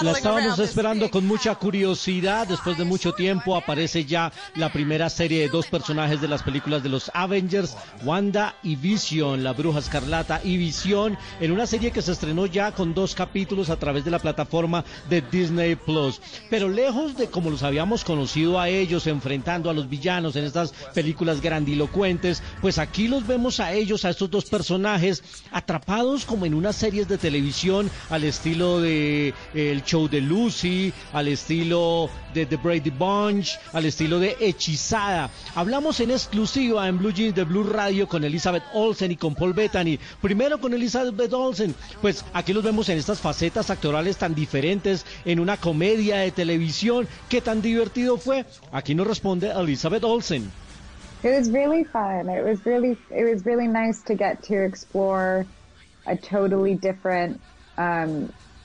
La estábamos esperando con mucha curiosidad. Después de mucho tiempo aparece ya la primera serie de dos personajes de las películas de los Avengers, Wanda y Vision, la bruja escarlata y Vision, en una serie que se estrenó ya con dos capítulos a través de la plataforma de Disney Plus. Pero lejos de como los habíamos conocido a ellos enfrentando a los villanos en estas películas grandilocuentes, pues aquí los vemos a ellos, a estos dos personajes, atrapados como en unas series de televisión al estilo de eh, El Show de Lucy, al estilo de The Brady Bunch, al estilo de Hechizada. Hablamos en exclusiva en Blue Jeans de Blue Radio con Elizabeth Olsen y con Paul Bettany. Primero con Elizabeth Olsen, pues aquí los vemos en estas facetas actorales tan diferentes en una comedia de televisión. ¿Qué tan divertido fue? Aquí nos responde Elizabeth Olsen. It was really fun. It was really it was really nice to get to explore a totally different um, aspect to Wanda.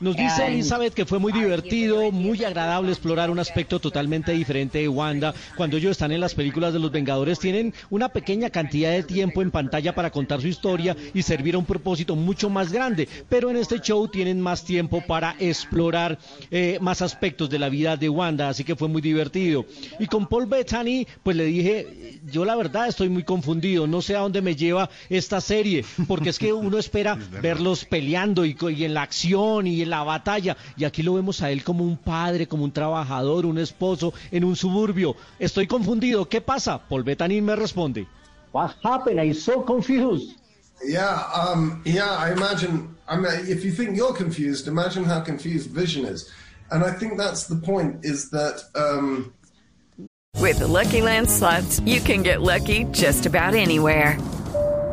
Nos dice Elizabeth que fue muy divertido, muy agradable explorar un aspecto totalmente diferente de Wanda. Cuando ellos están en las películas de los Vengadores tienen una pequeña cantidad de tiempo en pantalla para contar su historia y servir a un propósito mucho más grande. Pero en este show tienen más tiempo para explorar eh, más aspectos de la vida de Wanda, así que fue muy divertido. Y con Paul Bettany, pues le dije, yo la verdad estoy muy confundido, no sé a dónde me lleva esta serie, porque es que uno espera verlos peleando y, y en la acción y en la batalla, y aquí lo vemos a él como un padre, como un trabajador, un esposo en un suburbio. Estoy confundido, ¿qué pasa? Paul Bettany me responde. What happened? I'm so confused. Yeah, um, yeah. I imagine. I mean, if you think you're confused, imagine how confused Vision is. And I think that's the point. Is that um, With the Lucky Land slots, you can get lucky just about anywhere.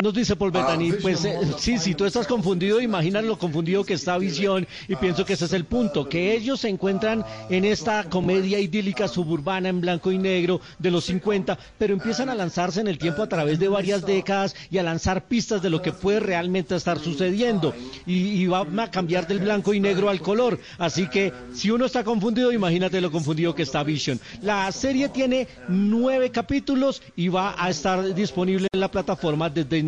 Nos dice Paul Bettany, Vision pues eh, sí, si tú estás confundido, imagina lo confundido que está Visión y pienso que ese es el punto, que ellos se encuentran en esta comedia idílica suburbana en blanco y negro de los 50, pero empiezan a lanzarse en el tiempo a través de varias décadas y a lanzar pistas de lo que puede realmente estar sucediendo y, y van a cambiar del blanco y negro al color, así que si uno está confundido, imagínate lo confundido que está Vision. La serie tiene nueve capítulos y va a estar disponible en la plataforma de Disney